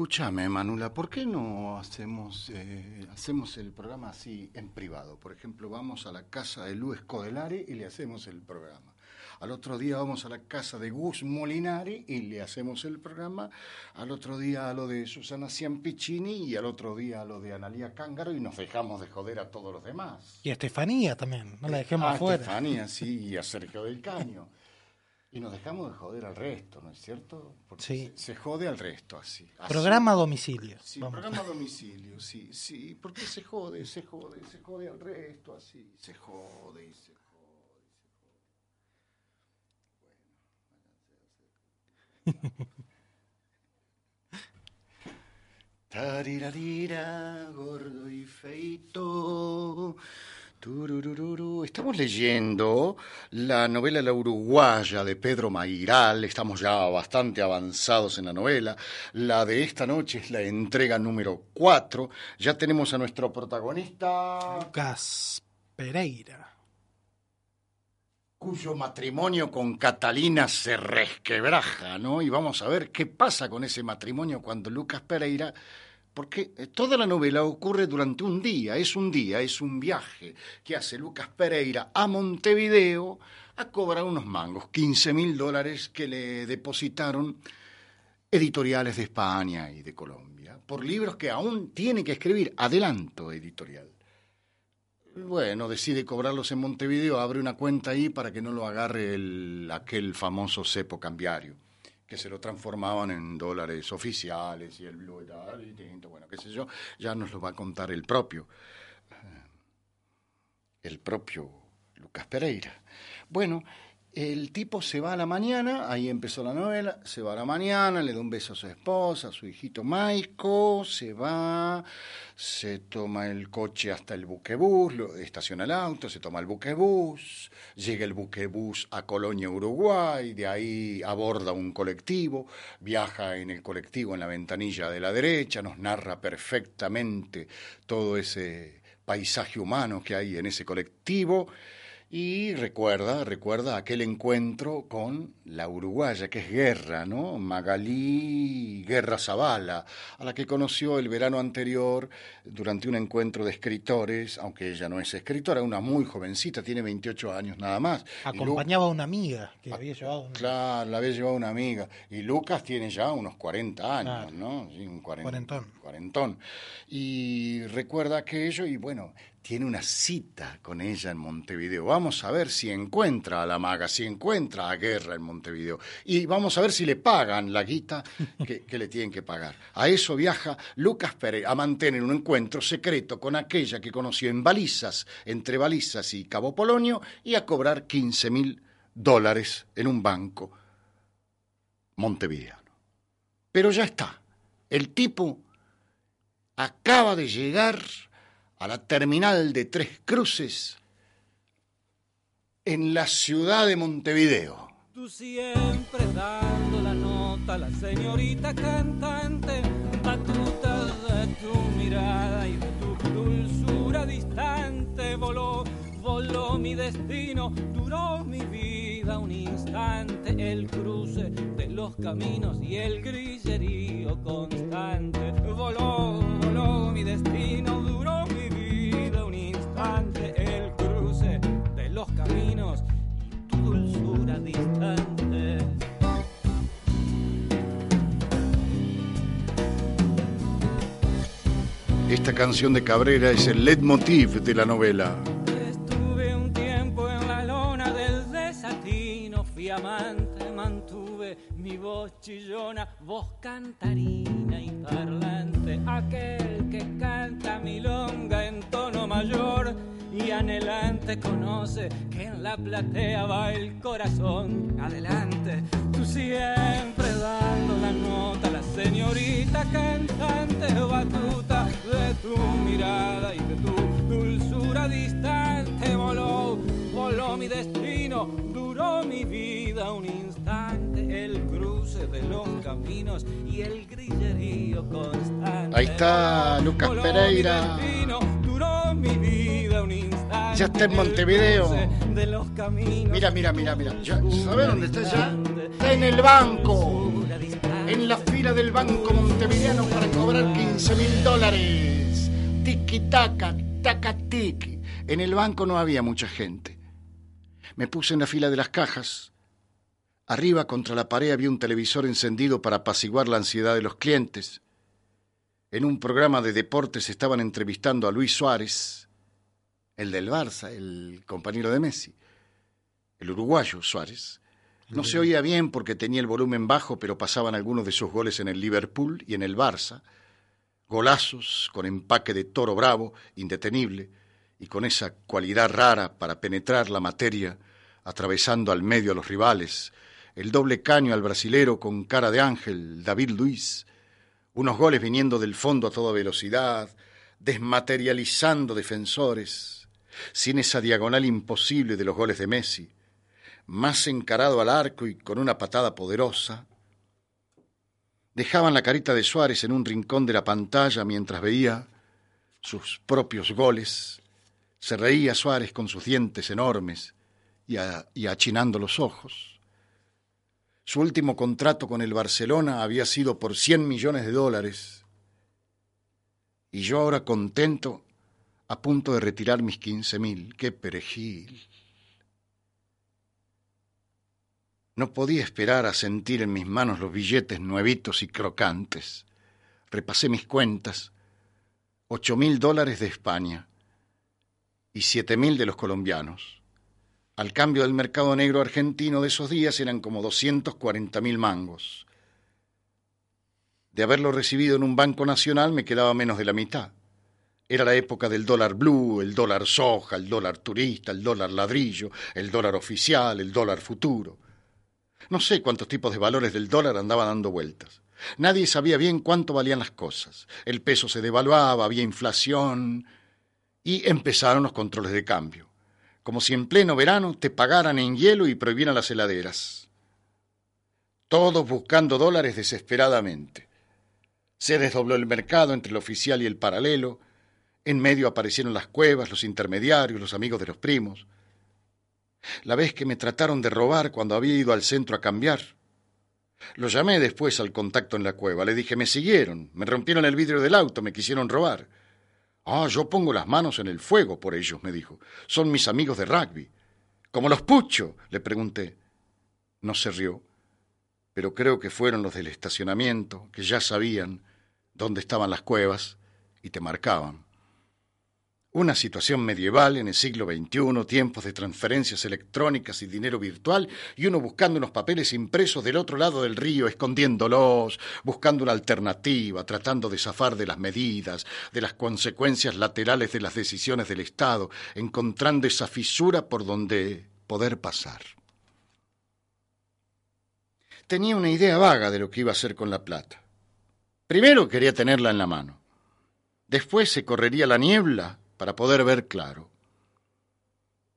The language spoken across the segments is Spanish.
Escúchame, Manula, ¿por qué no hacemos, eh, hacemos el programa así en privado? Por ejemplo, vamos a la casa de Luis Codelari y le hacemos el programa. Al otro día vamos a la casa de Gus Molinari y le hacemos el programa. Al otro día a lo de Susana Ciampicini y al otro día a lo de Analia Cángaro y nos dejamos de joder a todos los demás. Y a Estefanía también, no la dejemos a afuera. Estefanía, sí, y a Sergio del Caño. Y nos dejamos de joder al resto, ¿no es cierto? Porque Sí. se, se jode al resto así. así. Programa a domicilio. Sí, Vamos. programa a domicilio, sí, sí, porque se jode, se jode, se jode al resto, así, se jode y se jode. Tarirarira, gordo y feito. Estamos leyendo la novela La Uruguaya de Pedro Mairal, estamos ya bastante avanzados en la novela. La de esta noche es la entrega número 4. Ya tenemos a nuestro protagonista, Lucas Pereira. cuyo matrimonio con Catalina se resquebraja, ¿no? Y vamos a ver qué pasa con ese matrimonio cuando Lucas Pereira porque eh, toda la novela ocurre durante un día, es un día, es un viaje que hace Lucas Pereira a Montevideo a cobrar unos mangos, 15 mil dólares que le depositaron editoriales de España y de Colombia, por libros que aún tiene que escribir, adelanto editorial. Bueno, decide cobrarlos en Montevideo, abre una cuenta ahí para que no lo agarre el, aquel famoso cepo cambiario que se lo transformaban en dólares oficiales y el blue era distinto, bueno, qué sé yo, ya nos lo va a contar el propio, eh, el propio Lucas Pereira. Bueno, el tipo se va a la mañana, ahí empezó la novela, se va a la mañana, le da un beso a su esposa, a su hijito Maico, se va, se toma el coche hasta el buquebús, lo- estaciona el auto, se toma el buquebús, llega el buquebús a Colonia, Uruguay, de ahí aborda un colectivo, viaja en el colectivo en la ventanilla de la derecha, nos narra perfectamente todo ese paisaje humano que hay en ese colectivo. Y recuerda, recuerda aquel encuentro con la uruguaya, que es Guerra, ¿no? Magalí Guerra Zavala, a la que conoció el verano anterior durante un encuentro de escritores, aunque ella no es escritora, una muy jovencita, tiene 28 años nada más. Lu- Acompañaba a una amiga que había llevado. Claro, la había llevado una amiga. Y Lucas tiene ya unos 40 años, Claro. ¿no? Sí, un cuaren- Cuarentón. Cuarentón. Y recuerda aquello y bueno, tiene una cita con ella en Montevideo. Vamos a ver si encuentra a la maga, si encuentra a Guerra en Montevideo. Y vamos a ver si le pagan la guita que, que le tienen que pagar. A eso viaja Lucas Pérez a mantener un encuentro secreto con aquella que conoció en Balizas, entre Balizas y Cabo Polonio, y a cobrar 15 mil dólares en un banco montevideano. Pero ya está. El tipo acaba de llegar a la terminal de Tres Cruces en la ciudad de Montevideo. Tú siempre dando la nota, la señorita cantante, batuta de tu mirada y de tu dulzura distante, voló, voló mi destino, duró mi vida un instante, el cruce de los caminos y el grillerío constante, voló, voló mi destino, duró mi vida un instante, el cruce de los caminos y tu dulzura distante. Esta canción de Cabrera es el leitmotiv de la novela. Voz chillona, voz cantarina y parlante, aquel que canta milonga en tono mayor y anhelante conoce que en la platea va el corazón. Adelante, tú siempre dando la nota, la señorita cantante, batuta de tu mirada y de tu dulzura distante. Voló, voló mi destino, duró mi vida un instante. El cruce de los caminos y el grillerío constante. Ahí está Lucas Pereira. Ya está en Montevideo. Mira, mira, mira, mira. Ya, ¿Sabes dónde está ya? Está en el banco. En la fila del banco montevideano para cobrar 15 mil dólares. Tiki taca, taca tiki. En el banco no había mucha gente. Me puse en la fila de las cajas. Arriba contra la pared había un televisor encendido para apaciguar la ansiedad de los clientes. En un programa de deportes estaban entrevistando a Luis Suárez, el del Barça, el compañero de Messi, el uruguayo Suárez. No se oía bien porque tenía el volumen bajo, pero pasaban algunos de sus goles en el Liverpool y en el Barça. Golazos con empaque de toro bravo, indetenible, y con esa cualidad rara para penetrar la materia, atravesando al medio a los rivales. El doble caño al brasilero con cara de ángel, David Luiz. Unos goles viniendo del fondo a toda velocidad, desmaterializando defensores, sin esa diagonal imposible de los goles de Messi más encarado al arco y con una patada poderosa. Dejaban la carita de Suárez en un rincón de la pantalla mientras veía sus propios goles. Se reía Suárez con sus dientes enormes y, a- y achinando los ojos. Su último contrato con el Barcelona había sido por 100 millones de dólares. Y yo ahora contento, a punto de retirar mis 15 mil. ¡Qué perejil! No podía esperar a sentir en mis manos los billetes nuevitos y crocantes. Repasé mis cuentas. Ocho mil dólares de España y siete mil de los colombianos. Al cambio del mercado negro argentino de esos días eran como 240 mil mangos. De haberlo recibido en un banco nacional me quedaba menos de la mitad. Era la época del dólar blue, el dólar soja, el dólar turista, el dólar ladrillo, el dólar oficial, el dólar futuro. No sé cuántos tipos de valores del dólar andaban dando vueltas. Nadie sabía bien cuánto valían las cosas. El peso se devaluaba, había inflación y empezaron los controles de cambio. Como si en pleno verano te pagaran en hielo y prohibieran las heladeras. Todos buscando dólares desesperadamente. Se desdobló el mercado entre el oficial y el paralelo. En medio aparecieron las cuevas, los intermediarios, los amigos de los primos la vez que me trataron de robar cuando había ido al centro a cambiar. Lo llamé después al contacto en la cueva. Le dije, me siguieron, me rompieron el vidrio del auto, me quisieron robar. Ah, yo pongo las manos en el fuego por ellos, me dijo. Son mis amigos de rugby. Como los pucho, le pregunté. No se rió, pero creo que fueron los del estacionamiento, que ya sabían dónde estaban las cuevas y te marcaban. Una situación medieval en el siglo XXI, tiempos de transferencias electrónicas y dinero virtual, y uno buscando unos papeles impresos del otro lado del río, escondiéndolos, buscando una alternativa, tratando de zafar de las medidas, de las consecuencias laterales de las decisiones del Estado, encontrando esa fisura por donde poder pasar. Tenía una idea vaga de lo que iba a hacer con la plata. Primero quería tenerla en la mano. Después se correría la niebla para poder ver claro.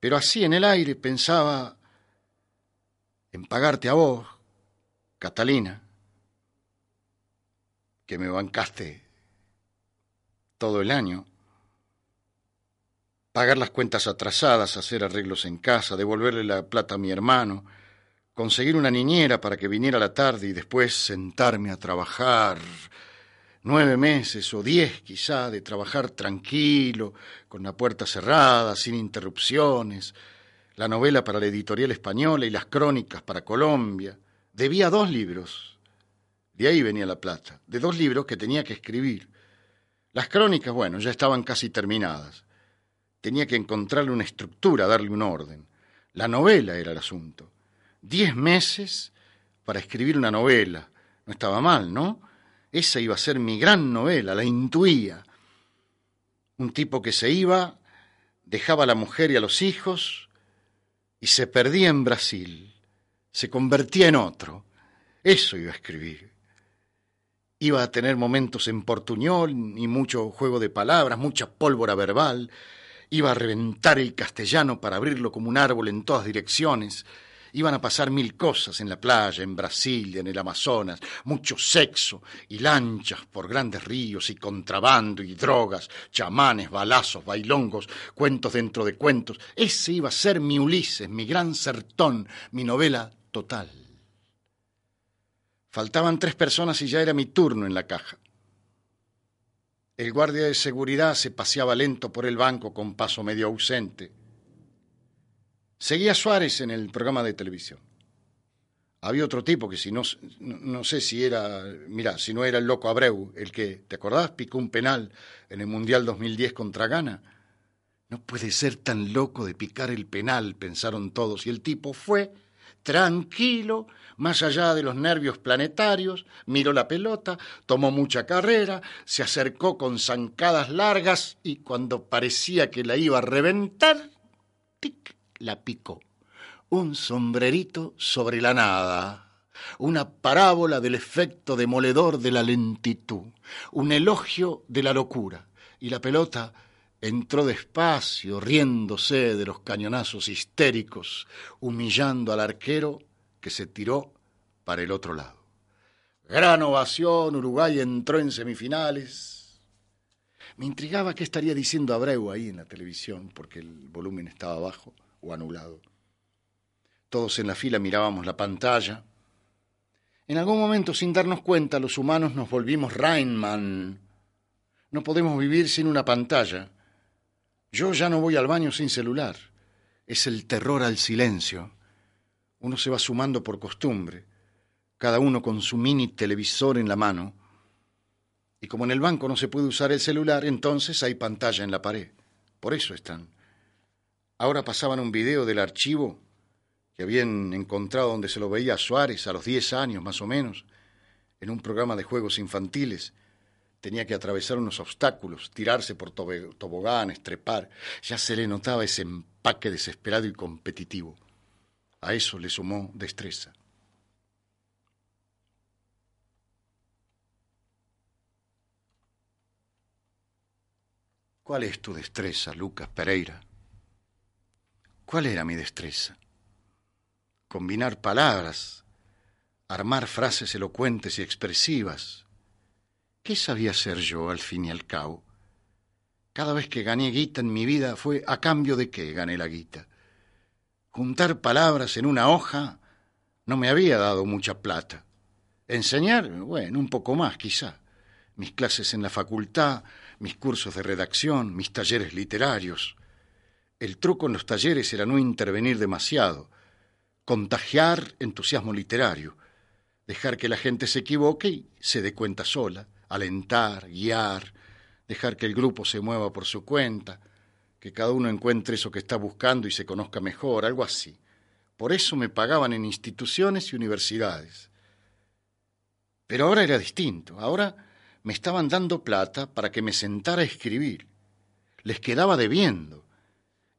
Pero así en el aire pensaba en pagarte a vos, Catalina, que me bancaste todo el año, pagar las cuentas atrasadas, hacer arreglos en casa, devolverle la plata a mi hermano, conseguir una niñera para que viniera a la tarde y después sentarme a trabajar nueve meses o diez quizá de trabajar tranquilo, con la puerta cerrada, sin interrupciones, la novela para la editorial española y las crónicas para Colombia. Debía dos libros, de ahí venía la plata, de dos libros que tenía que escribir. Las crónicas, bueno, ya estaban casi terminadas. Tenía que encontrarle una estructura, darle un orden. La novela era el asunto. Diez meses para escribir una novela. No estaba mal, ¿no? Esa iba a ser mi gran novela, la intuía. Un tipo que se iba, dejaba a la mujer y a los hijos y se perdía en Brasil, se convertía en otro. Eso iba a escribir. Iba a tener momentos en portuñol y mucho juego de palabras, mucha pólvora verbal. Iba a reventar el castellano para abrirlo como un árbol en todas direcciones. Iban a pasar mil cosas en la playa, en Brasilia, en el Amazonas, mucho sexo y lanchas por grandes ríos y contrabando y drogas, chamanes, balazos, bailongos, cuentos dentro de cuentos. Ese iba a ser mi Ulises, mi gran sertón, mi novela total. Faltaban tres personas y ya era mi turno en la caja. El guardia de seguridad se paseaba lento por el banco con paso medio ausente Seguía Suárez en el programa de televisión. Había otro tipo que si no, no, sé si era, mira, si no era el loco Abreu, el que, ¿te acordás? Picó un penal en el Mundial 2010 contra Ghana. No puede ser tan loco de picar el penal, pensaron todos, y el tipo fue tranquilo, más allá de los nervios planetarios, miró la pelota, tomó mucha carrera, se acercó con zancadas largas y cuando parecía que la iba a reventar, tic, la picó. Un sombrerito sobre la nada, una parábola del efecto demoledor de la lentitud, un elogio de la locura, y la pelota entró despacio, riéndose de los cañonazos histéricos, humillando al arquero que se tiró para el otro lado. Gran ovación, Uruguay entró en semifinales. Me intrigaba qué estaría diciendo Abreu ahí en la televisión, porque el volumen estaba bajo o anulado. Todos en la fila mirábamos la pantalla. En algún momento, sin darnos cuenta, los humanos nos volvimos Rainman. No podemos vivir sin una pantalla. Yo ya no voy al baño sin celular. Es el terror al silencio. Uno se va sumando por costumbre, cada uno con su mini televisor en la mano. Y como en el banco no se puede usar el celular, entonces hay pantalla en la pared. Por eso están. Ahora pasaban un video del archivo que habían encontrado donde se lo veía a Suárez a los 10 años más o menos, en un programa de juegos infantiles. Tenía que atravesar unos obstáculos, tirarse por toboganes, trepar. Ya se le notaba ese empaque desesperado y competitivo. A eso le sumó destreza. ¿Cuál es tu destreza, Lucas Pereira? ¿Cuál era mi destreza? Combinar palabras, armar frases elocuentes y expresivas. ¿Qué sabía hacer yo al fin y al cabo? Cada vez que gané guita en mi vida fue a cambio de qué gané la guita. Juntar palabras en una hoja no me había dado mucha plata. Enseñar, bueno, un poco más quizá. Mis clases en la facultad, mis cursos de redacción, mis talleres literarios. El truco en los talleres era no intervenir demasiado, contagiar entusiasmo literario, dejar que la gente se equivoque y se dé cuenta sola, alentar, guiar, dejar que el grupo se mueva por su cuenta, que cada uno encuentre eso que está buscando y se conozca mejor, algo así. Por eso me pagaban en instituciones y universidades. Pero ahora era distinto. Ahora me estaban dando plata para que me sentara a escribir. Les quedaba debiendo.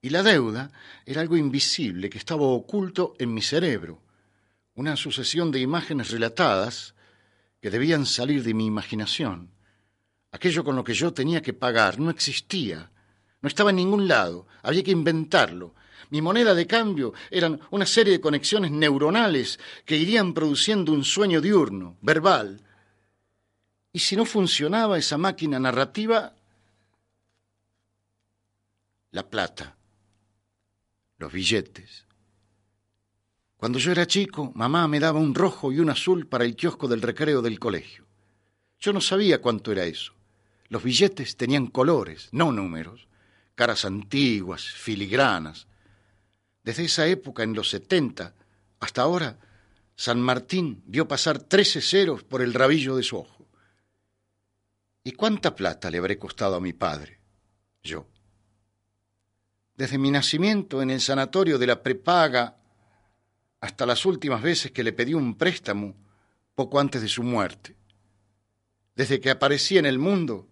Y la deuda era algo invisible que estaba oculto en mi cerebro, una sucesión de imágenes relatadas que debían salir de mi imaginación. Aquello con lo que yo tenía que pagar no existía, no estaba en ningún lado, había que inventarlo. Mi moneda de cambio eran una serie de conexiones neuronales que irían produciendo un sueño diurno, verbal. Y si no funcionaba esa máquina narrativa, la plata los billetes. Cuando yo era chico, mamá me daba un rojo y un azul para el kiosco del recreo del colegio. Yo no sabía cuánto era eso. Los billetes tenían colores, no números, caras antiguas, filigranas. Desde esa época, en los setenta, hasta ahora, San Martín vio pasar trece ceros por el rabillo de su ojo. ¿Y cuánta plata le habré costado a mi padre? Yo desde mi nacimiento en el sanatorio de la prepaga hasta las últimas veces que le pedí un préstamo poco antes de su muerte. Desde que aparecí en el mundo,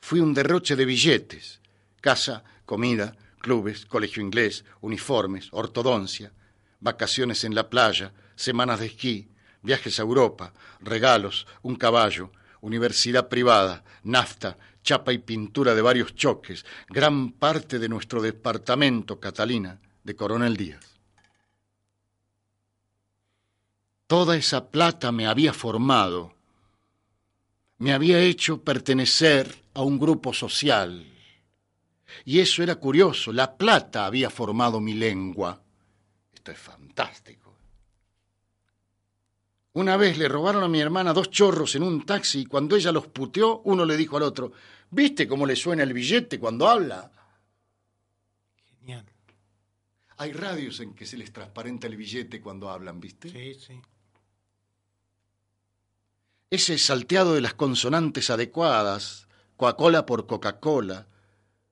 fui un derroche de billetes, casa, comida, clubes, colegio inglés, uniformes, ortodoncia, vacaciones en la playa, semanas de esquí, viajes a Europa, regalos, un caballo, universidad privada, nafta, chapa y pintura de varios choques, gran parte de nuestro departamento, Catalina, de Coronel Díaz. Toda esa plata me había formado, me había hecho pertenecer a un grupo social. Y eso era curioso, la plata había formado mi lengua. Esto es fantástico. Una vez le robaron a mi hermana dos chorros en un taxi y cuando ella los puteó, uno le dijo al otro, ¿viste cómo le suena el billete cuando habla? Genial. Hay radios en que se les transparenta el billete cuando hablan, ¿viste? Sí, sí. Ese salteado de las consonantes adecuadas, Coca-Cola por Coca-Cola,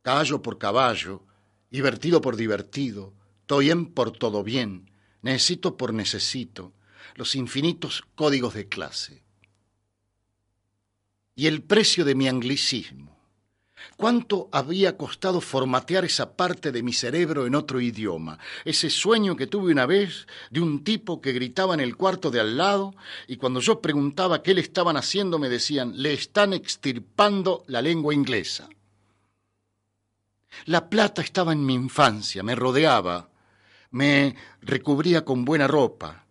caballo por caballo, divertido por divertido, toyen por todo bien, necesito por necesito, los infinitos códigos de clase. Y el precio de mi anglicismo, ¿Cuánto había costado formatear esa parte de mi cerebro en otro idioma? Ese sueño que tuve una vez de un tipo que gritaba en el cuarto de al lado y cuando yo preguntaba qué le estaban haciendo me decían, le están extirpando la lengua inglesa. La plata estaba en mi infancia, me rodeaba, me recubría con buena ropa,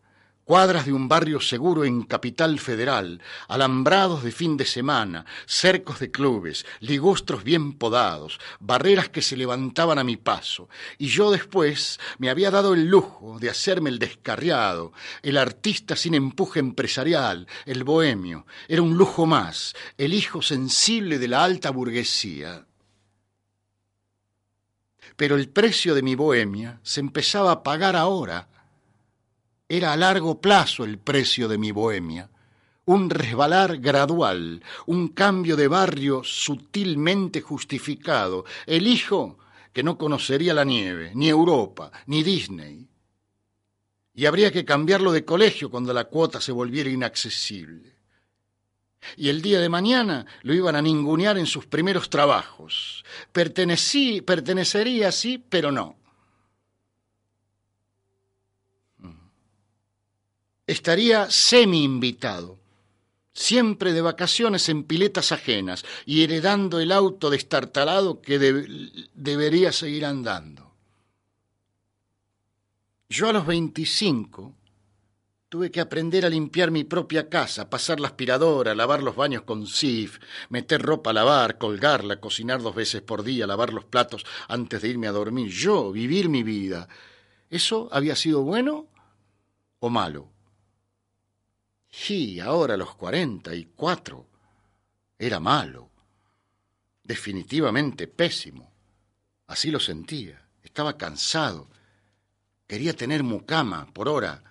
cuadras de un barrio seguro en Capital Federal, alambrados de fin de semana, cercos de clubes, ligustros bien podados, barreras que se levantaban a mi paso, y yo después me había dado el lujo de hacerme el descarriado, el artista sin empuje empresarial, el bohemio, era un lujo más, el hijo sensible de la alta burguesía. Pero el precio de mi bohemia se empezaba a pagar ahora, era a largo plazo el precio de mi bohemia, un resbalar gradual, un cambio de barrio sutilmente justificado, el hijo que no conocería la nieve, ni Europa, ni Disney. Y habría que cambiarlo de colegio cuando la cuota se volviera inaccesible. Y el día de mañana lo iban a ningunear en sus primeros trabajos. Pertenecí, pertenecería, sí, pero no. Estaría semi-invitado, siempre de vacaciones en piletas ajenas y heredando el auto destartalado que debería seguir andando. Yo a los 25 tuve que aprender a limpiar mi propia casa, pasar la aspiradora, lavar los baños con sif, meter ropa a lavar, colgarla, cocinar dos veces por día, lavar los platos antes de irme a dormir. Yo, vivir mi vida. ¿Eso había sido bueno o malo? Sí, ahora a los cuarenta y cuatro. Era malo. Definitivamente pésimo. Así lo sentía. Estaba cansado. Quería tener mucama por hora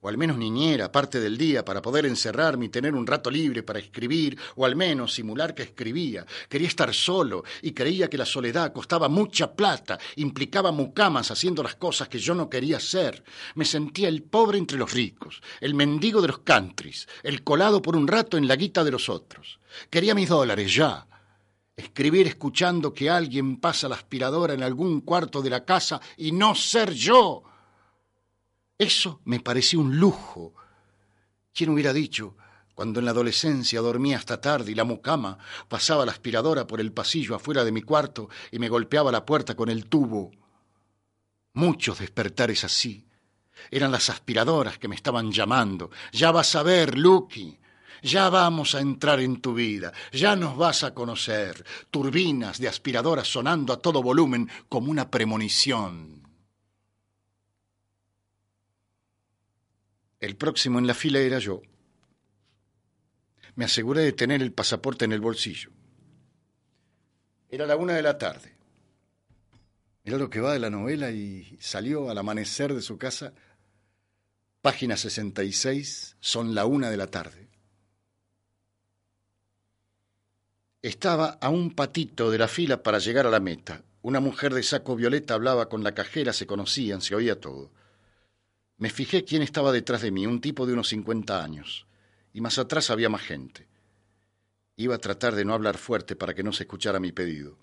o al menos niñera parte del día para poder encerrarme y tener un rato libre para escribir, o al menos simular que escribía. Quería estar solo y creía que la soledad costaba mucha plata, implicaba mucamas haciendo las cosas que yo no quería hacer. Me sentía el pobre entre los ricos, el mendigo de los countries, el colado por un rato en la guita de los otros. Quería mis dólares ya. Escribir escuchando que alguien pasa la aspiradora en algún cuarto de la casa y no ser yo eso me pareció un lujo. ¿Quién hubiera dicho, cuando en la adolescencia dormía hasta tarde y la mucama pasaba la aspiradora por el pasillo afuera de mi cuarto y me golpeaba la puerta con el tubo? Muchos despertares así. Eran las aspiradoras que me estaban llamando. Ya vas a ver, Lucky. Ya vamos a entrar en tu vida, ya nos vas a conocer. Turbinas de aspiradoras sonando a todo volumen como una premonición. El próximo en la fila era yo. Me aseguré de tener el pasaporte en el bolsillo. Era la una de la tarde. Mirá lo que va de la novela y salió al amanecer de su casa. Página 66, son la una de la tarde. Estaba a un patito de la fila para llegar a la meta. Una mujer de saco violeta hablaba con la cajera, se conocían, se oía todo. Me fijé quién estaba detrás de mí, un tipo de unos cincuenta años, y más atrás había más gente. Iba a tratar de no hablar fuerte para que no se escuchara mi pedido.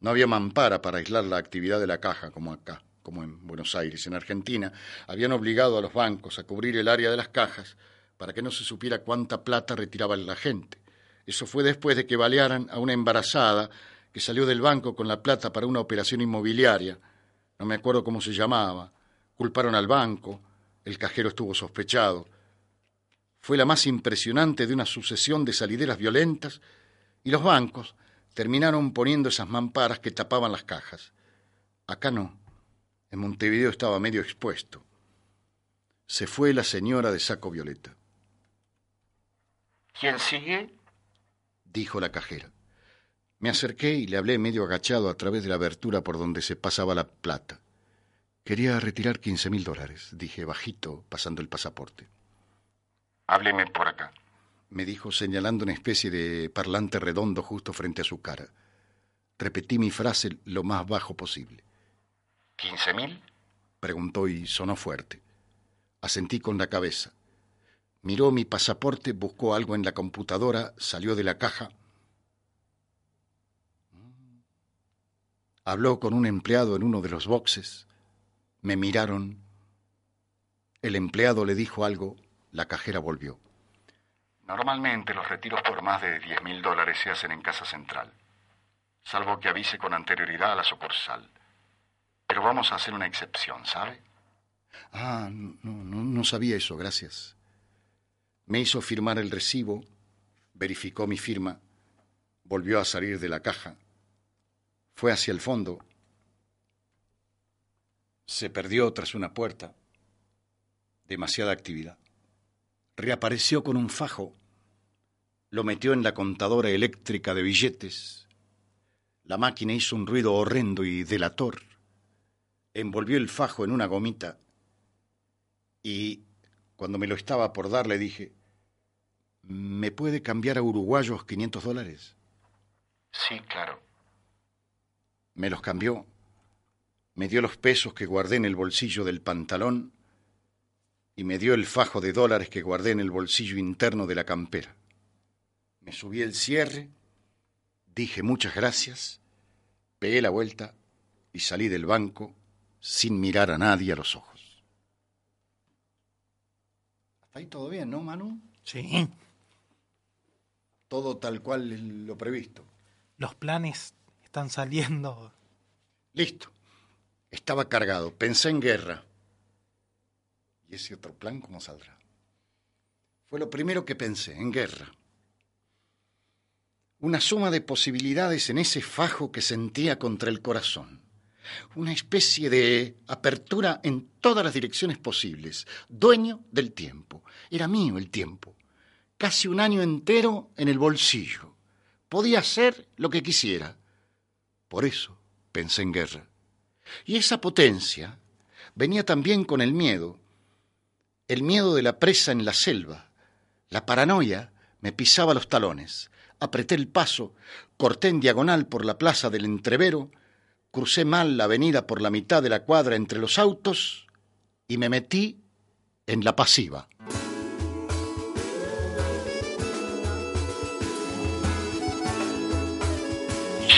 No había mampara para aislar la actividad de la caja como acá, como en Buenos Aires. En Argentina habían obligado a los bancos a cubrir el área de las cajas para que no se supiera cuánta plata retiraba la gente. Eso fue después de que balearan a una embarazada que salió del banco con la plata para una operación inmobiliaria. No me acuerdo cómo se llamaba. Culparon al banco. El cajero estuvo sospechado. Fue la más impresionante de una sucesión de salideras violentas y los bancos terminaron poniendo esas mamparas que tapaban las cajas. Acá no. En Montevideo estaba medio expuesto. Se fue la señora de saco violeta. ¿Quién sigue? dijo la cajera. Me acerqué y le hablé medio agachado a través de la abertura por donde se pasaba la plata. Quería retirar quince mil dólares, dije bajito, pasando el pasaporte. Hábleme por acá, me dijo señalando una especie de parlante redondo justo frente a su cara. Repetí mi frase lo más bajo posible. ¿Quince mil? preguntó y sonó fuerte. Asentí con la cabeza. Miró mi pasaporte, buscó algo en la computadora, salió de la caja. Habló con un empleado en uno de los boxes. Me miraron. El empleado le dijo algo. La cajera volvió. Normalmente los retiros por más de diez mil dólares se hacen en Casa Central, salvo que avise con anterioridad a la sucursal. Pero vamos a hacer una excepción, ¿sabe? Ah, no, no, no sabía eso, gracias. Me hizo firmar el recibo, verificó mi firma, volvió a salir de la caja, fue hacia el fondo, se perdió tras una puerta, demasiada actividad. Reapareció con un fajo, lo metió en la contadora eléctrica de billetes. La máquina hizo un ruido horrendo y delator. Envolvió el fajo en una gomita y cuando me lo estaba por dar le dije, ¿me puede cambiar a uruguayos 500 dólares? Sí, claro. Me los cambió, me dio los pesos que guardé en el bolsillo del pantalón y me dio el fajo de dólares que guardé en el bolsillo interno de la campera. Me subí el cierre, dije muchas gracias, pegué la vuelta y salí del banco sin mirar a nadie a los ojos ahí todo bien, ¿no, Manu? Sí. Todo tal cual lo previsto. Los planes están saliendo. Listo. Estaba cargado. Pensé en guerra. ¿Y ese otro plan cómo saldrá? Fue lo primero que pensé, en guerra. Una suma de posibilidades en ese fajo que sentía contra el corazón una especie de apertura en todas las direcciones posibles, dueño del tiempo. Era mío el tiempo, casi un año entero en el bolsillo. Podía hacer lo que quisiera. Por eso pensé en guerra. Y esa potencia venía también con el miedo, el miedo de la presa en la selva. La paranoia me pisaba los talones. Apreté el paso, corté en diagonal por la plaza del entrevero, crucé mal la avenida por la mitad de la cuadra entre los autos y me metí en la pasiva.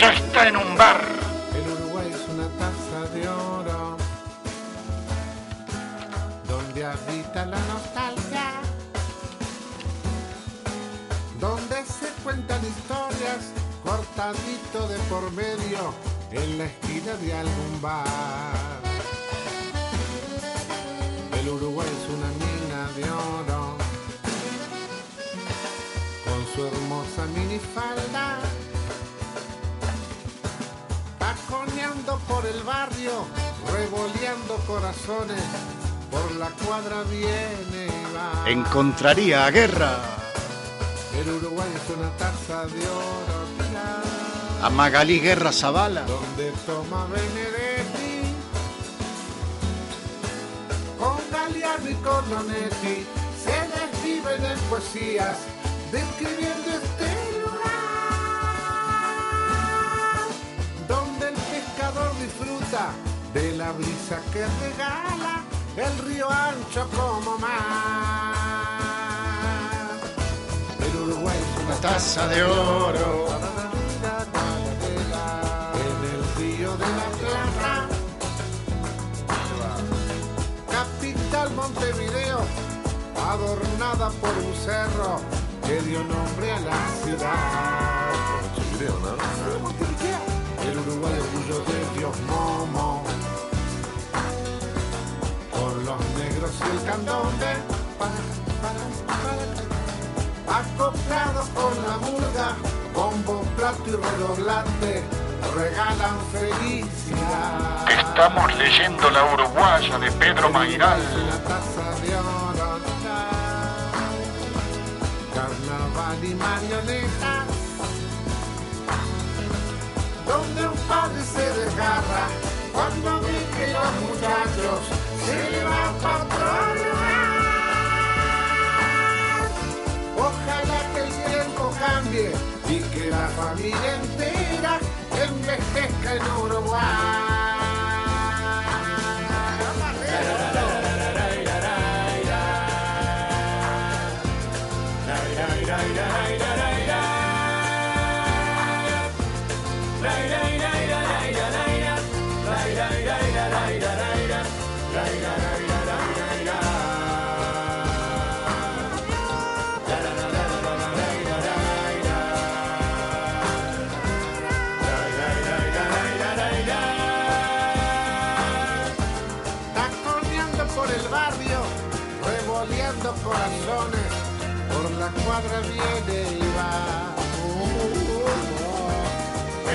Ya está en un bar. Cuentan historias cortadito de por medio en la esquina de algún bar. El Uruguay es una mina de oro, con su hermosa minifalda, taconeando por el barrio, revoleando corazones, por la cuadra viene y va. Encontraría guerra. El Uruguay es una taza de oro a Magalí Guerra Zavala. Donde toma Benedetti, con Galeano y con Lonetti, se desviven en poesías, describiendo este lugar, donde el pescador disfruta de la brisa que regala el río ancho como mar. El Uruguay es una taza de oro Montevideo, adornada por un cerro que dio nombre a la felicidad. El Uruguay orgullo de Dios Momo. Con los negros y el candombe. Acoplado con la murga, bombo, plato y redoblante, regalan felicidad. Estamos leyendo La Uruguaya de Pedro Mairal. La taza de oro, carnaval y marioneta, donde un padre se desgarra cuando ve que los muchachos se van para otro y que la familia entera envejezca en Uruguay.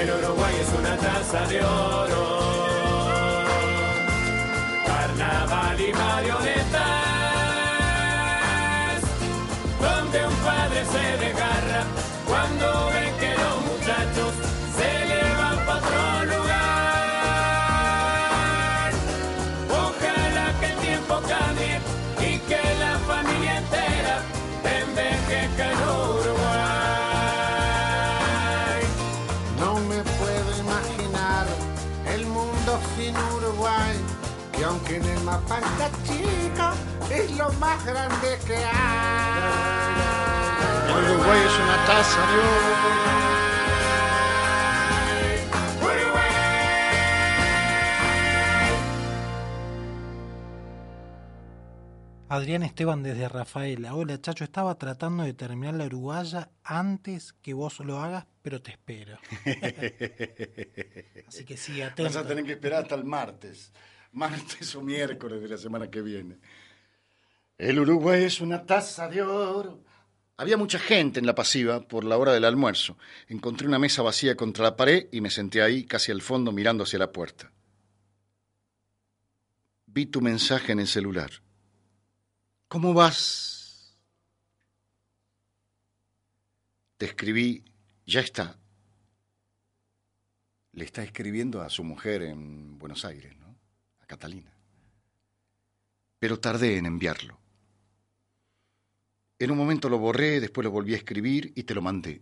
El Uruguay es una taza de oro. Carnaval y marionetas. Donde un padre se desgarra en chico, es lo más grande que hay. El Uruguay es una taza. Adrián Esteban desde Rafaela. Hola, Chacho, estaba tratando de terminar la uruguaya antes que vos lo hagas, pero te espero. Así que sí, atento. Vas a tener que esperar hasta el martes. Martes o miércoles de la semana que viene. El Uruguay es una taza de oro. Había mucha gente en la pasiva por la hora del almuerzo. Encontré una mesa vacía contra la pared y me senté ahí, casi al fondo, mirando hacia la puerta. Vi tu mensaje en el celular. ¿Cómo vas? Te escribí, ya está. Le está escribiendo a su mujer en Buenos Aires. Catalina. Pero tardé en enviarlo. En un momento lo borré, después lo volví a escribir y te lo mandé.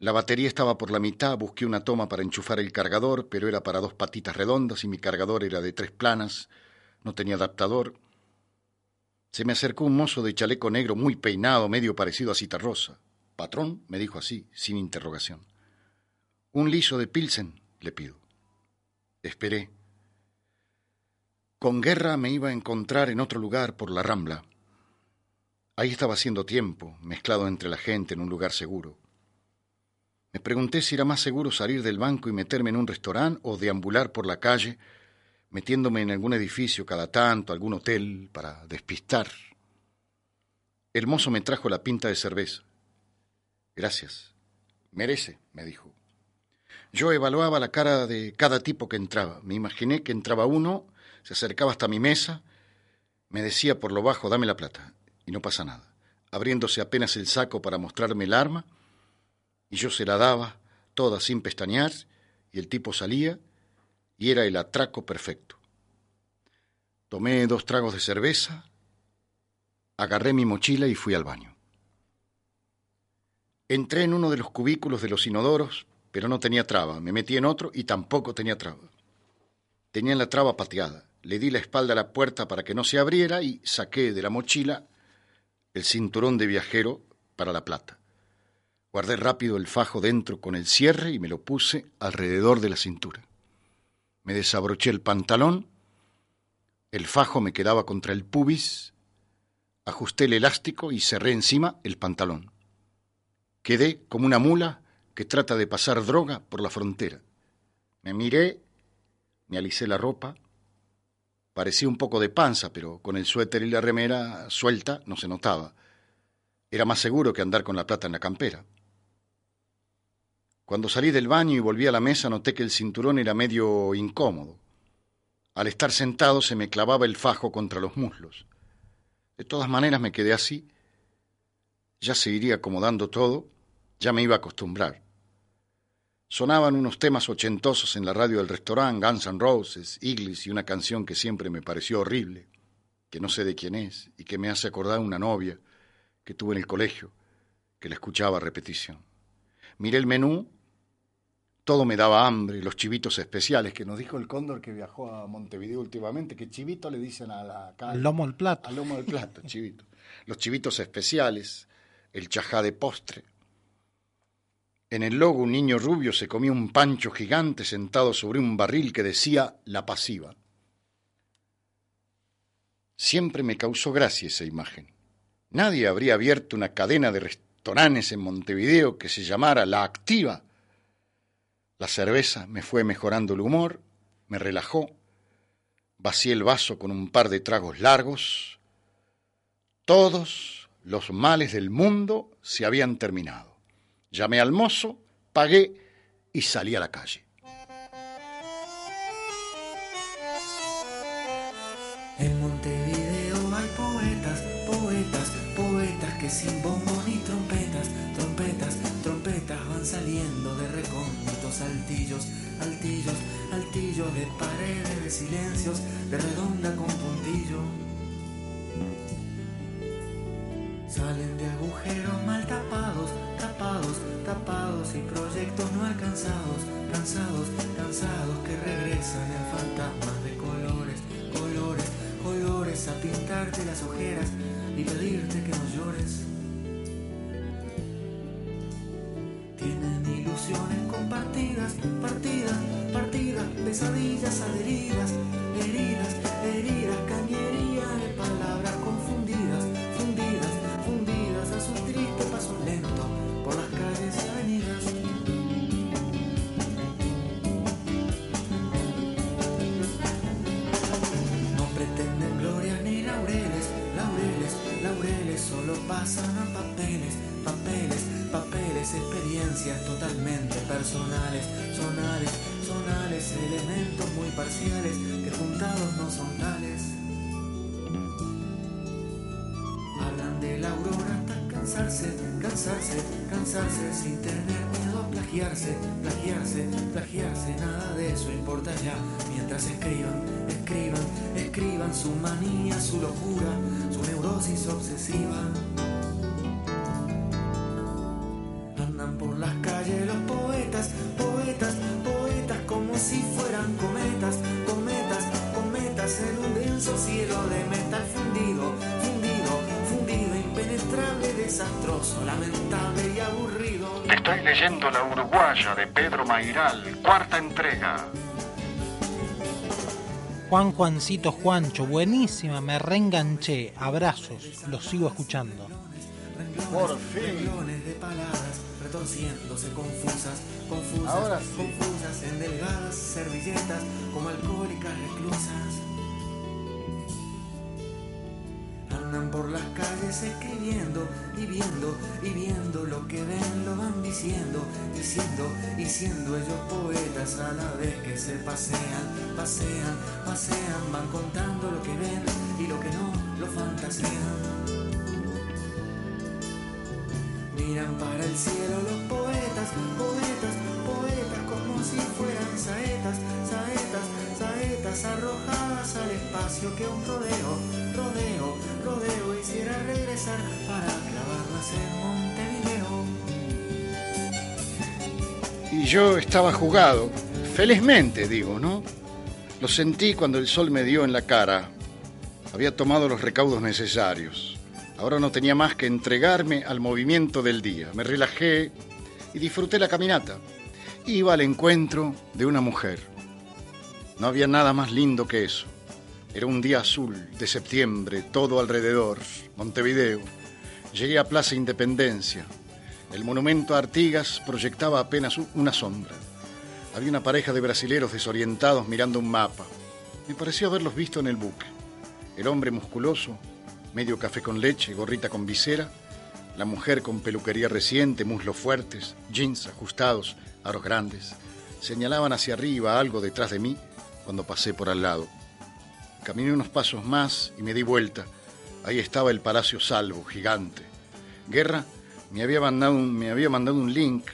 La batería estaba por la mitad, busqué una toma para enchufar el cargador, pero era para dos patitas redondas y mi cargador era de tres planas, no tenía adaptador. Se me acercó un mozo de chaleco negro muy peinado, medio parecido a Citarrosa. Patrón, me dijo así, sin interrogación. Un liso de Pilsen, le pido. Esperé. Con guerra me iba a encontrar en otro lugar por la Rambla. Ahí estaba haciendo tiempo, mezclado entre la gente en un lugar seguro. Me pregunté si era más seguro salir del banco y meterme en un restaurante o deambular por la calle, metiéndome en algún edificio cada tanto, algún hotel, para despistar. El mozo me trajo la pinta de cerveza. Gracias. Merece, me dijo. Yo evaluaba la cara de cada tipo que entraba. Me imaginé que entraba uno, se acercaba hasta mi mesa, me decía por lo bajo, dame la plata, y no pasa nada. Abriéndose apenas el saco para mostrarme el arma, y yo se la daba, toda sin pestañear, y el tipo salía, y era el atraco perfecto. Tomé dos tragos de cerveza, agarré mi mochila y fui al baño. Entré en uno de los cubículos de los inodoros, pero no tenía traba. Me metí en otro y tampoco tenía traba. Tenía la traba pateada. Le di la espalda a la puerta para que no se abriera y saqué de la mochila el cinturón de viajero para la plata. Guardé rápido el fajo dentro con el cierre y me lo puse alrededor de la cintura. Me desabroché el pantalón, el fajo me quedaba contra el pubis, ajusté el elástico y cerré encima el pantalón. Quedé como una mula que trata de pasar droga por la frontera. Me miré, me alicé la ropa, parecía un poco de panza, pero con el suéter y la remera suelta no se notaba. Era más seguro que andar con la plata en la campera. Cuando salí del baño y volví a la mesa noté que el cinturón era medio incómodo. Al estar sentado se me clavaba el fajo contra los muslos. De todas maneras me quedé así. Ya se iría acomodando todo, ya me iba a acostumbrar. Sonaban unos temas ochentosos en la radio del restaurante, Guns N' Roses, Eagles y una canción que siempre me pareció horrible, que no sé de quién es y que me hace acordar una novia que tuve en el colegio, que la escuchaba a repetición. Miré el menú, todo me daba hambre, los chivitos especiales, que nos dijo el cóndor que viajó a Montevideo últimamente, que chivito le dicen a la Al lomo al plato. Al lomo del plato, chivito. Los chivitos especiales, el chajá de postre. En el logo un niño rubio se comía un pancho gigante sentado sobre un barril que decía La Pasiva. Siempre me causó gracia esa imagen. Nadie habría abierto una cadena de restaurantes en Montevideo que se llamara La Activa. La cerveza me fue mejorando el humor, me relajó, vacié el vaso con un par de tragos largos. Todos los males del mundo se habían terminado. Llamé al mozo, pagué y salí a la calle. En Montevideo hay poetas, poetas, poetas que sin bombos ni trompetas, trompetas, trompetas van saliendo de recónditos altillos, altillos, altillos de paredes de silencios, de redonda con puntillo. Salen de agujeros mal tapados, tapados, tapados y proyectos no alcanzados, cansados, cansados que regresan en fantasmas de colores, colores, colores a pintarte las ojeras y pedirte que no llores. Tienen ilusiones compartidas, partidas, partidas, pesadillas adheridas, heridas, a papeles, papeles, papeles, experiencias totalmente personales, sonales, sonales, elementos muy parciales que juntados no son tales. Hablan de la aurora hasta cansarse, cansarse, cansarse sin tener plagiarse, plagiarse, plagiarse, nada de eso importa ya. Mientras escriban, escriban, escriban su manía, su locura, su neurosis obsesiva. Leyendo La Uruguaya de Pedro Mairal, cuarta entrega. Juan Juancito Juancho, buenísima, me reenganché. Abrazos, los sigo escuchando. Por fin. De palabras retorciéndose confusas, confusas, Ahora sí. confusas en delgadas servilletas como alcohólicas reclusas. Andan por las calles escribiendo y viendo y viendo lo que ven, lo van diciendo, diciendo y siendo ellos poetas a la vez que se pasean, pasean, pasean, van contando lo que ven y lo que no, lo fantasean. Miran para el cielo los poetas, poetas, poetas, como si fueran saetas, saetas, saetas arrojadas al espacio que un rodeo, para clavarlas en Montevideo. Y yo estaba jugado, felizmente digo, ¿no? Lo sentí cuando el sol me dio en la cara. Había tomado los recaudos necesarios. Ahora no tenía más que entregarme al movimiento del día. Me relajé y disfruté la caminata. Iba al encuentro de una mujer. No había nada más lindo que eso. Era un día azul de septiembre, todo alrededor, Montevideo. Llegué a Plaza Independencia. El monumento a Artigas proyectaba apenas una sombra. Había una pareja de brasileros desorientados mirando un mapa. Me pareció haberlos visto en el buque. El hombre musculoso, medio café con leche, gorrita con visera, la mujer con peluquería reciente, muslos fuertes, jeans ajustados, aros grandes, señalaban hacia arriba algo detrás de mí cuando pasé por al lado. Caminé unos pasos más y me di vuelta. Ahí estaba el Palacio Salvo, gigante. Guerra me había mandado un, me había mandado un link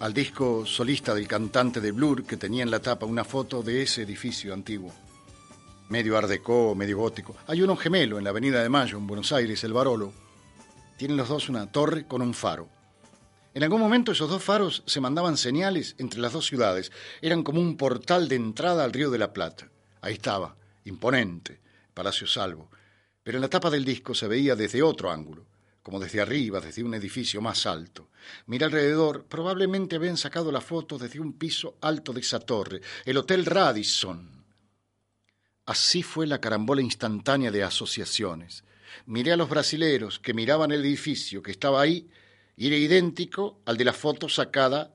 al disco solista del cantante de Blur que tenía en la tapa una foto de ese edificio antiguo. Medio art medio gótico. Hay uno gemelo en la Avenida de Mayo, en Buenos Aires, el Barolo. Tienen los dos una torre con un faro. En algún momento esos dos faros se mandaban señales entre las dos ciudades. Eran como un portal de entrada al Río de la Plata. Ahí estaba, imponente, Palacio Salvo. Pero en la tapa del disco se veía desde otro ángulo como desde arriba, desde un edificio más alto. Mira alrededor, probablemente habían sacado la foto desde un piso alto de esa torre, el Hotel Radisson. Así fue la carambola instantánea de asociaciones. Miré a los brasileros que miraban el edificio que estaba ahí y era idéntico al de la foto sacada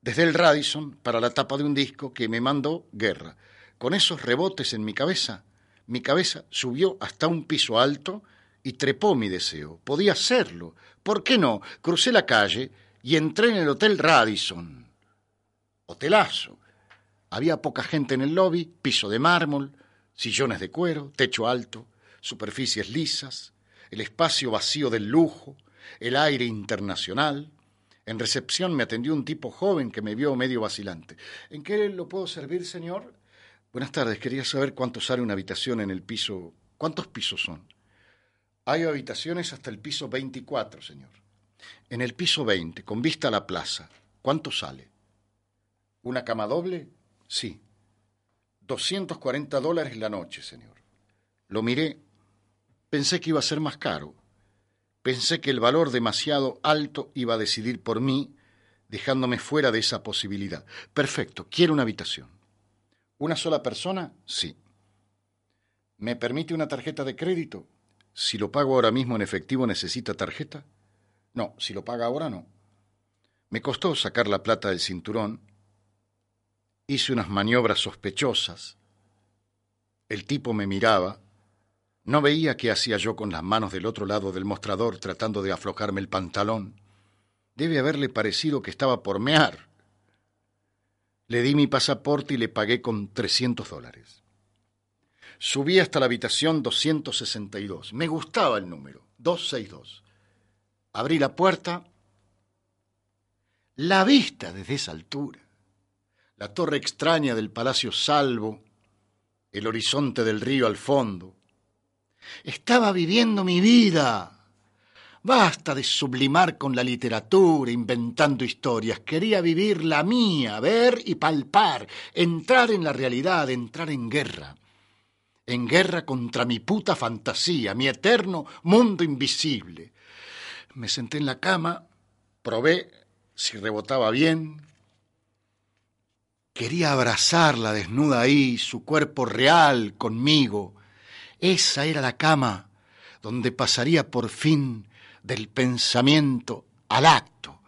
desde el Radisson para la tapa de un disco que me mandó Guerra. Con esos rebotes en mi cabeza, mi cabeza subió hasta un piso alto y trepó mi deseo. Podía hacerlo. ¿Por qué no? Crucé la calle y entré en el Hotel Radisson. Hotelazo. Había poca gente en el lobby, piso de mármol, sillones de cuero, techo alto, superficies lisas, el espacio vacío del lujo, el aire internacional. En recepción me atendió un tipo joven que me vio medio vacilante. ¿En qué lo puedo servir, señor? Buenas tardes, quería saber cuánto sale una habitación en el piso. ¿Cuántos pisos son? Hay habitaciones hasta el piso 24, señor. En el piso 20, con vista a la plaza, ¿cuánto sale? ¿Una cama doble? Sí. 240 dólares la noche, señor. Lo miré. Pensé que iba a ser más caro. Pensé que el valor demasiado alto iba a decidir por mí, dejándome fuera de esa posibilidad. Perfecto, quiero una habitación. ¿Una sola persona? Sí. ¿Me permite una tarjeta de crédito? Si lo pago ahora mismo en efectivo, ¿necesita tarjeta? No, si lo paga ahora, no. Me costó sacar la plata del cinturón. Hice unas maniobras sospechosas. El tipo me miraba. No veía qué hacía yo con las manos del otro lado del mostrador tratando de aflojarme el pantalón. Debe haberle parecido que estaba por mear. Le di mi pasaporte y le pagué con trescientos dólares. Subí hasta la habitación 262. Me gustaba el número, 262. Abrí la puerta. La vista desde esa altura. La torre extraña del Palacio Salvo. El horizonte del río al fondo. Estaba viviendo mi vida. Basta de sublimar con la literatura, inventando historias. Quería vivir la mía, ver y palpar, entrar en la realidad, entrar en guerra en guerra contra mi puta fantasía, mi eterno mundo invisible. Me senté en la cama, probé si rebotaba bien. Quería abrazarla desnuda ahí, su cuerpo real conmigo. Esa era la cama donde pasaría por fin del pensamiento al acto.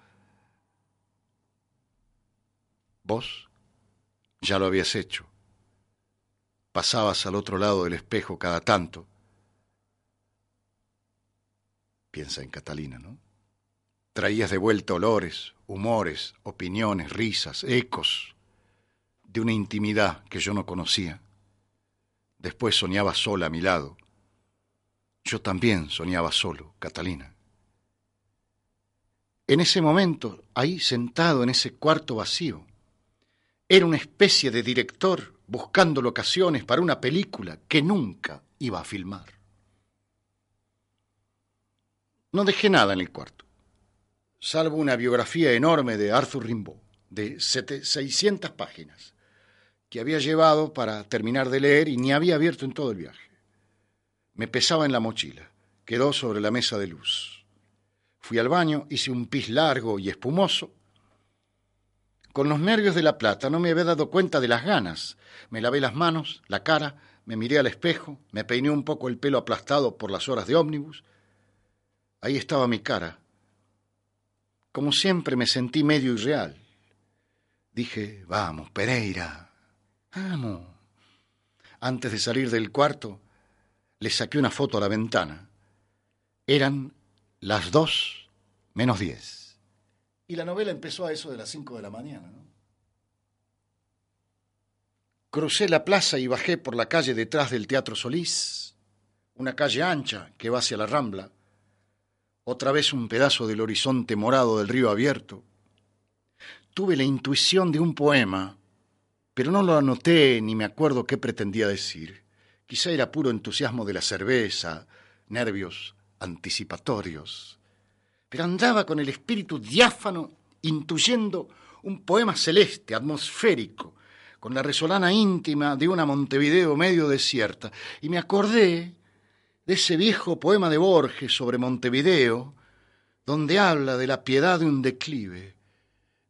Vos ya lo habías hecho pasabas al otro lado del espejo cada tanto. Piensa en Catalina, ¿no? Traías de vuelta olores, humores, opiniones, risas, ecos de una intimidad que yo no conocía. Después soñaba sola a mi lado. Yo también soñaba solo, Catalina. En ese momento, ahí sentado en ese cuarto vacío, era una especie de director buscando locaciones para una película que nunca iba a filmar. No dejé nada en el cuarto, salvo una biografía enorme de Arthur Rimbaud, de 600 páginas, que había llevado para terminar de leer y ni había abierto en todo el viaje. Me pesaba en la mochila, quedó sobre la mesa de luz. Fui al baño, hice un pis largo y espumoso, con los nervios de la plata no me había dado cuenta de las ganas. Me lavé las manos, la cara, me miré al espejo, me peiné un poco el pelo aplastado por las horas de ómnibus. Ahí estaba mi cara, Como siempre me sentí medio irreal. Dije, vamos, Pereira, vamos. Antes de salir del cuarto, le saqué una foto a la ventana. Eran las dos menos diez. Y la novela empezó a eso de las cinco de la mañana. ¿no? Crucé la plaza y bajé por la calle detrás del Teatro Solís, una calle ancha que va hacia la Rambla, otra vez un pedazo del horizonte morado del río abierto. Tuve la intuición de un poema, pero no lo anoté ni me acuerdo qué pretendía decir. Quizá era puro entusiasmo de la cerveza, nervios anticipatorios. Pero andaba con el espíritu diáfano intuyendo un poema celeste, atmosférico, con la resolana íntima de una Montevideo medio desierta, y me acordé de ese viejo poema de Borges sobre Montevideo, donde habla de la piedad de un declive.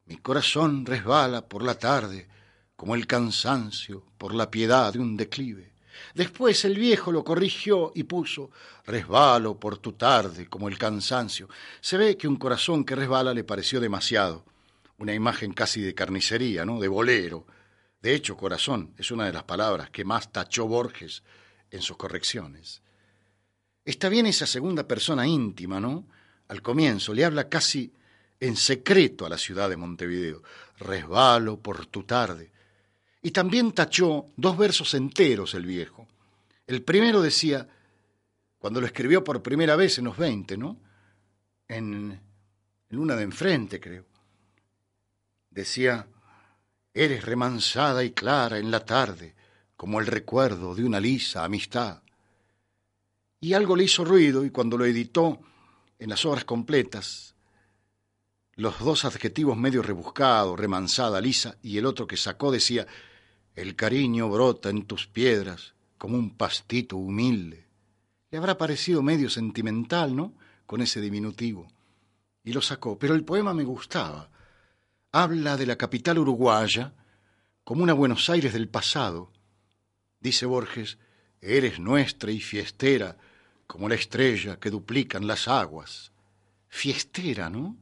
Mi corazón resbala por la tarde, como el cansancio por la piedad de un declive. Después el viejo lo corrigió y puso resbalo por tu tarde, como el cansancio. Se ve que un corazón que resbala le pareció demasiado. Una imagen casi de carnicería, ¿no? De bolero. De hecho, corazón es una de las palabras que más tachó Borges en sus correcciones. Está bien esa segunda persona íntima, ¿no? Al comienzo le habla casi en secreto a la ciudad de Montevideo. Resbalo por tu tarde. Y también tachó dos versos enteros el viejo. El primero decía, cuando lo escribió por primera vez en los veinte, ¿no? En, en una de enfrente, creo. Decía, eres remansada y clara en la tarde, como el recuerdo de una lisa amistad. Y algo le hizo ruido y cuando lo editó en las obras completas, los dos adjetivos medio rebuscados, remansada, lisa, y el otro que sacó decía, el cariño brota en tus piedras como un pastito humilde. Le habrá parecido medio sentimental, ¿no? Con ese diminutivo. Y lo sacó. Pero el poema me gustaba. Habla de la capital uruguaya como una Buenos Aires del pasado. Dice Borges, eres nuestra y fiestera como la estrella que duplican las aguas. Fiestera, ¿no?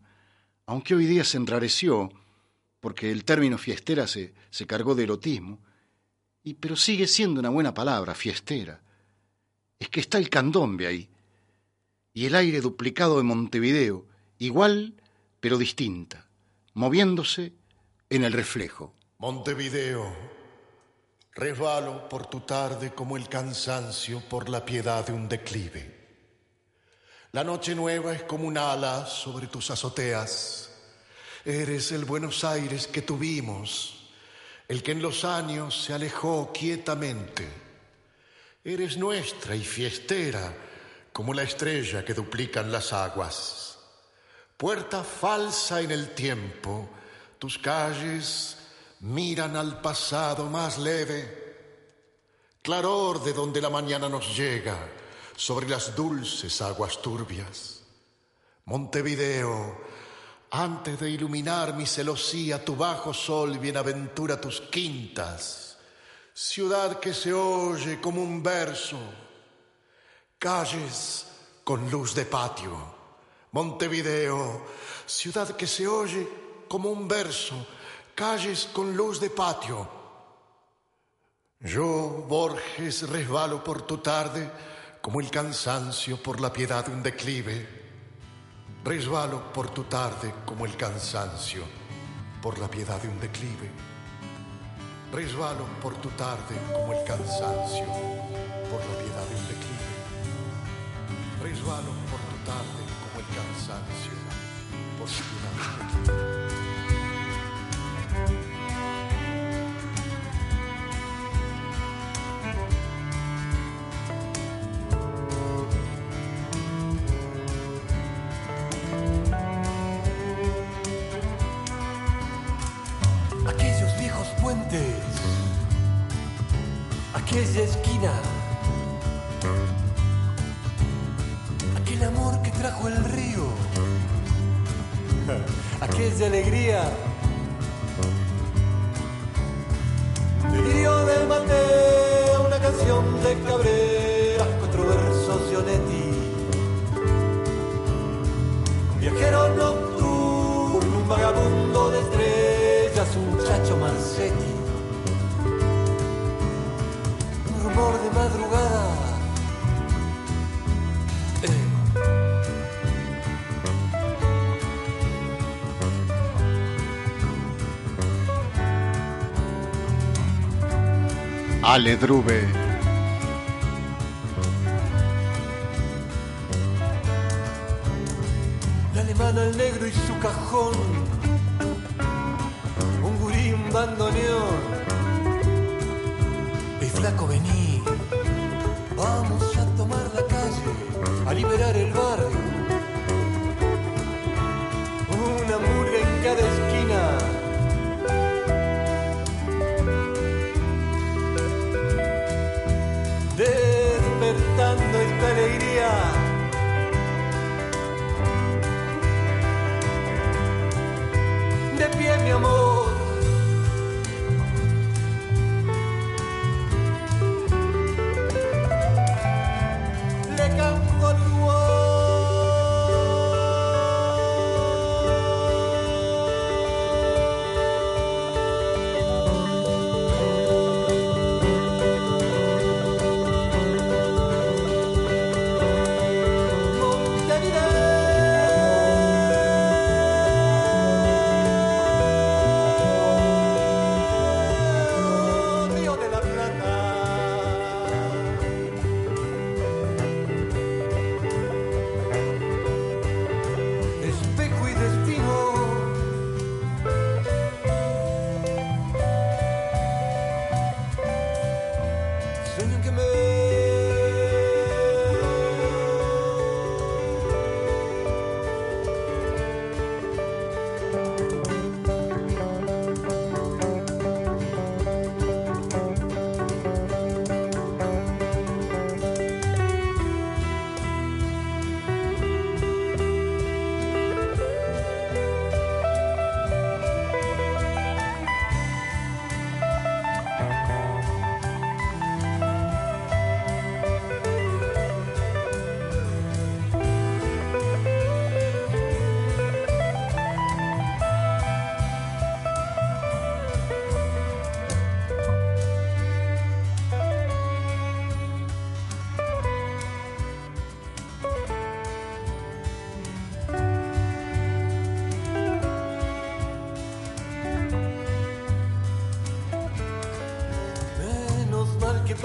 Aunque hoy día se enrareció, porque el término fiestera se, se cargó de erotismo, y, pero sigue siendo una buena palabra, fiestera. Es que está el candombe ahí, y el aire duplicado de Montevideo, igual pero distinta, moviéndose en el reflejo. Montevideo, resbalo por tu tarde como el cansancio por la piedad de un declive. La noche nueva es como un ala sobre tus azoteas Eres el Buenos Aires que tuvimos, el que en los años se alejó quietamente. Eres nuestra y fiestera, como la estrella que duplican las aguas. Puerta falsa en el tiempo, tus calles miran al pasado más leve. Claror de donde la mañana nos llega sobre las dulces aguas turbias. Montevideo, antes de iluminar mi celosía, tu bajo sol bienaventura tus quintas, ciudad que se oye como un verso, calles con luz de patio, Montevideo, ciudad que se oye como un verso, calles con luz de patio. Yo, Borges, resbalo por tu tarde como el cansancio por la piedad de un declive Resbalo por tu tarde como el cansancio, por la piedad de un declive. Resbalo por tu tarde como el cansancio, por la piedad de un declive. Resbalo por tu tarde como el cansancio, por la piedad de un declive. Ale Drube. La alemana, el negro y su cajón. Un gurí, un bandoneón. El flaco, vení. Vamos a tomar la calle, a liberar el barrio.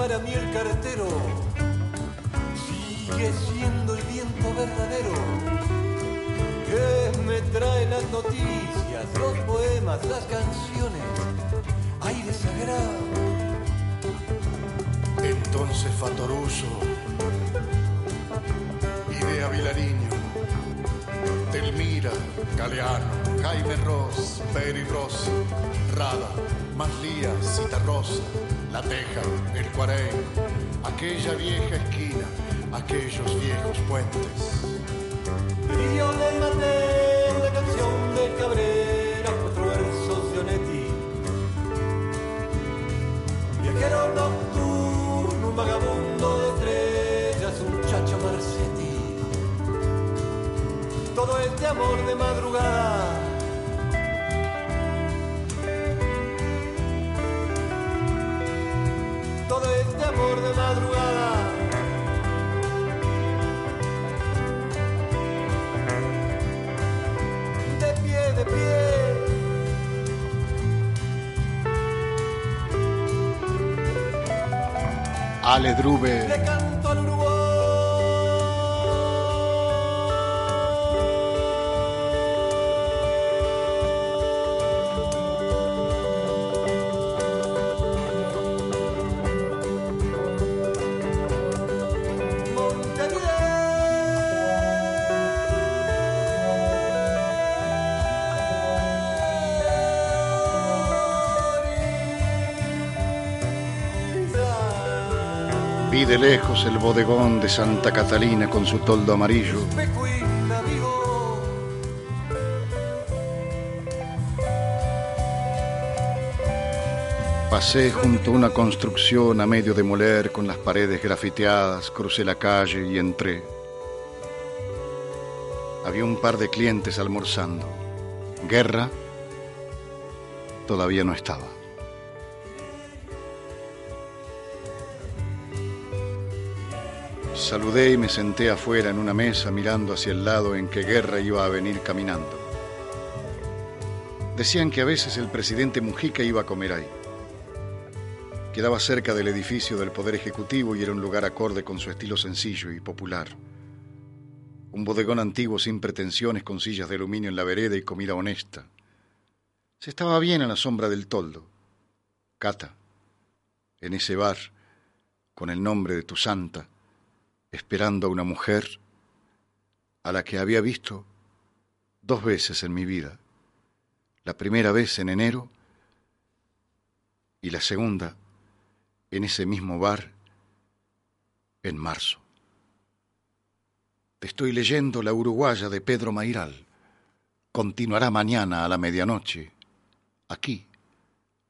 Para mí el cartero. Sigue siendo el viento verdadero que me trae las noticias, los poemas, las canciones, aire sagrado. Entonces Fatoruso, Idea Vilariño, Telmira, Galeano, Jaime Ross, Peri Rossi, Rada, Maslía, Cita Rosa, La Teja, El Cuarey, aquella vieja esquina, aquellos viejos puentes. Y yo le mandé una canción de Cabrera, cuatro versos de Onetti. Viajero nocturno, un vagabundo de estrellas, un chacho Marcetti. Todo este amor de madrugada. Amor de madrugada. de pie, de pie. Ale Drube. Lejos el bodegón de Santa Catalina con su toldo amarillo. Pasé junto a una construcción a medio demoler con las paredes grafiteadas, crucé la calle y entré. Había un par de clientes almorzando. Guerra todavía no estaba. Saludé y me senté afuera en una mesa mirando hacia el lado en que Guerra iba a venir caminando. Decían que a veces el presidente Mujica iba a comer ahí. Quedaba cerca del edificio del Poder Ejecutivo y era un lugar acorde con su estilo sencillo y popular. Un bodegón antiguo sin pretensiones, con sillas de aluminio en la vereda y comida honesta. Se estaba bien a la sombra del toldo. Cata, en ese bar, con el nombre de tu santa, esperando a una mujer a la que había visto dos veces en mi vida. La primera vez en enero y la segunda en ese mismo bar en marzo. Te estoy leyendo La Uruguaya de Pedro Mairal. Continuará mañana a la medianoche, aquí,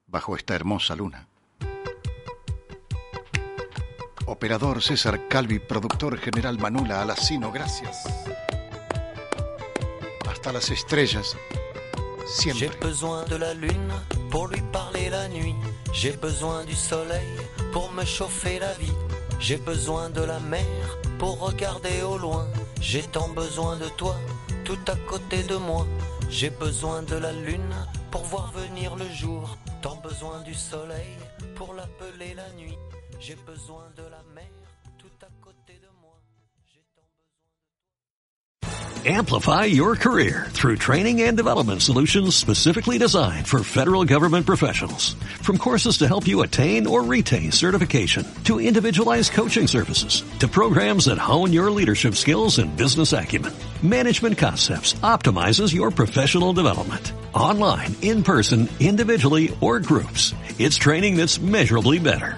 bajo esta hermosa luna. Operador César Calvi, productor general Manula Alacino, gracias. Hasta las estrellas, siempre. J'ai besoin de la lune pour lui parler la nuit. J'ai besoin du soleil pour me chauffer la vie. J'ai besoin de la mer pour regarder au loin. J'ai tant besoin de toi, tout à côté de moi. J'ai besoin de la lune pour voir venir le jour. Tant besoin du soleil pour l'appeler la nuit. J'ai besoin de la mer tout à côté de moi. Amplify your career through training and development solutions specifically designed for federal government professionals. From courses to help you attain or retain certification, to individualized coaching services, to programs that hone your leadership skills and business acumen, Management Concepts optimizes your professional development. Online, in person, individually, or groups, it's training that's measurably better.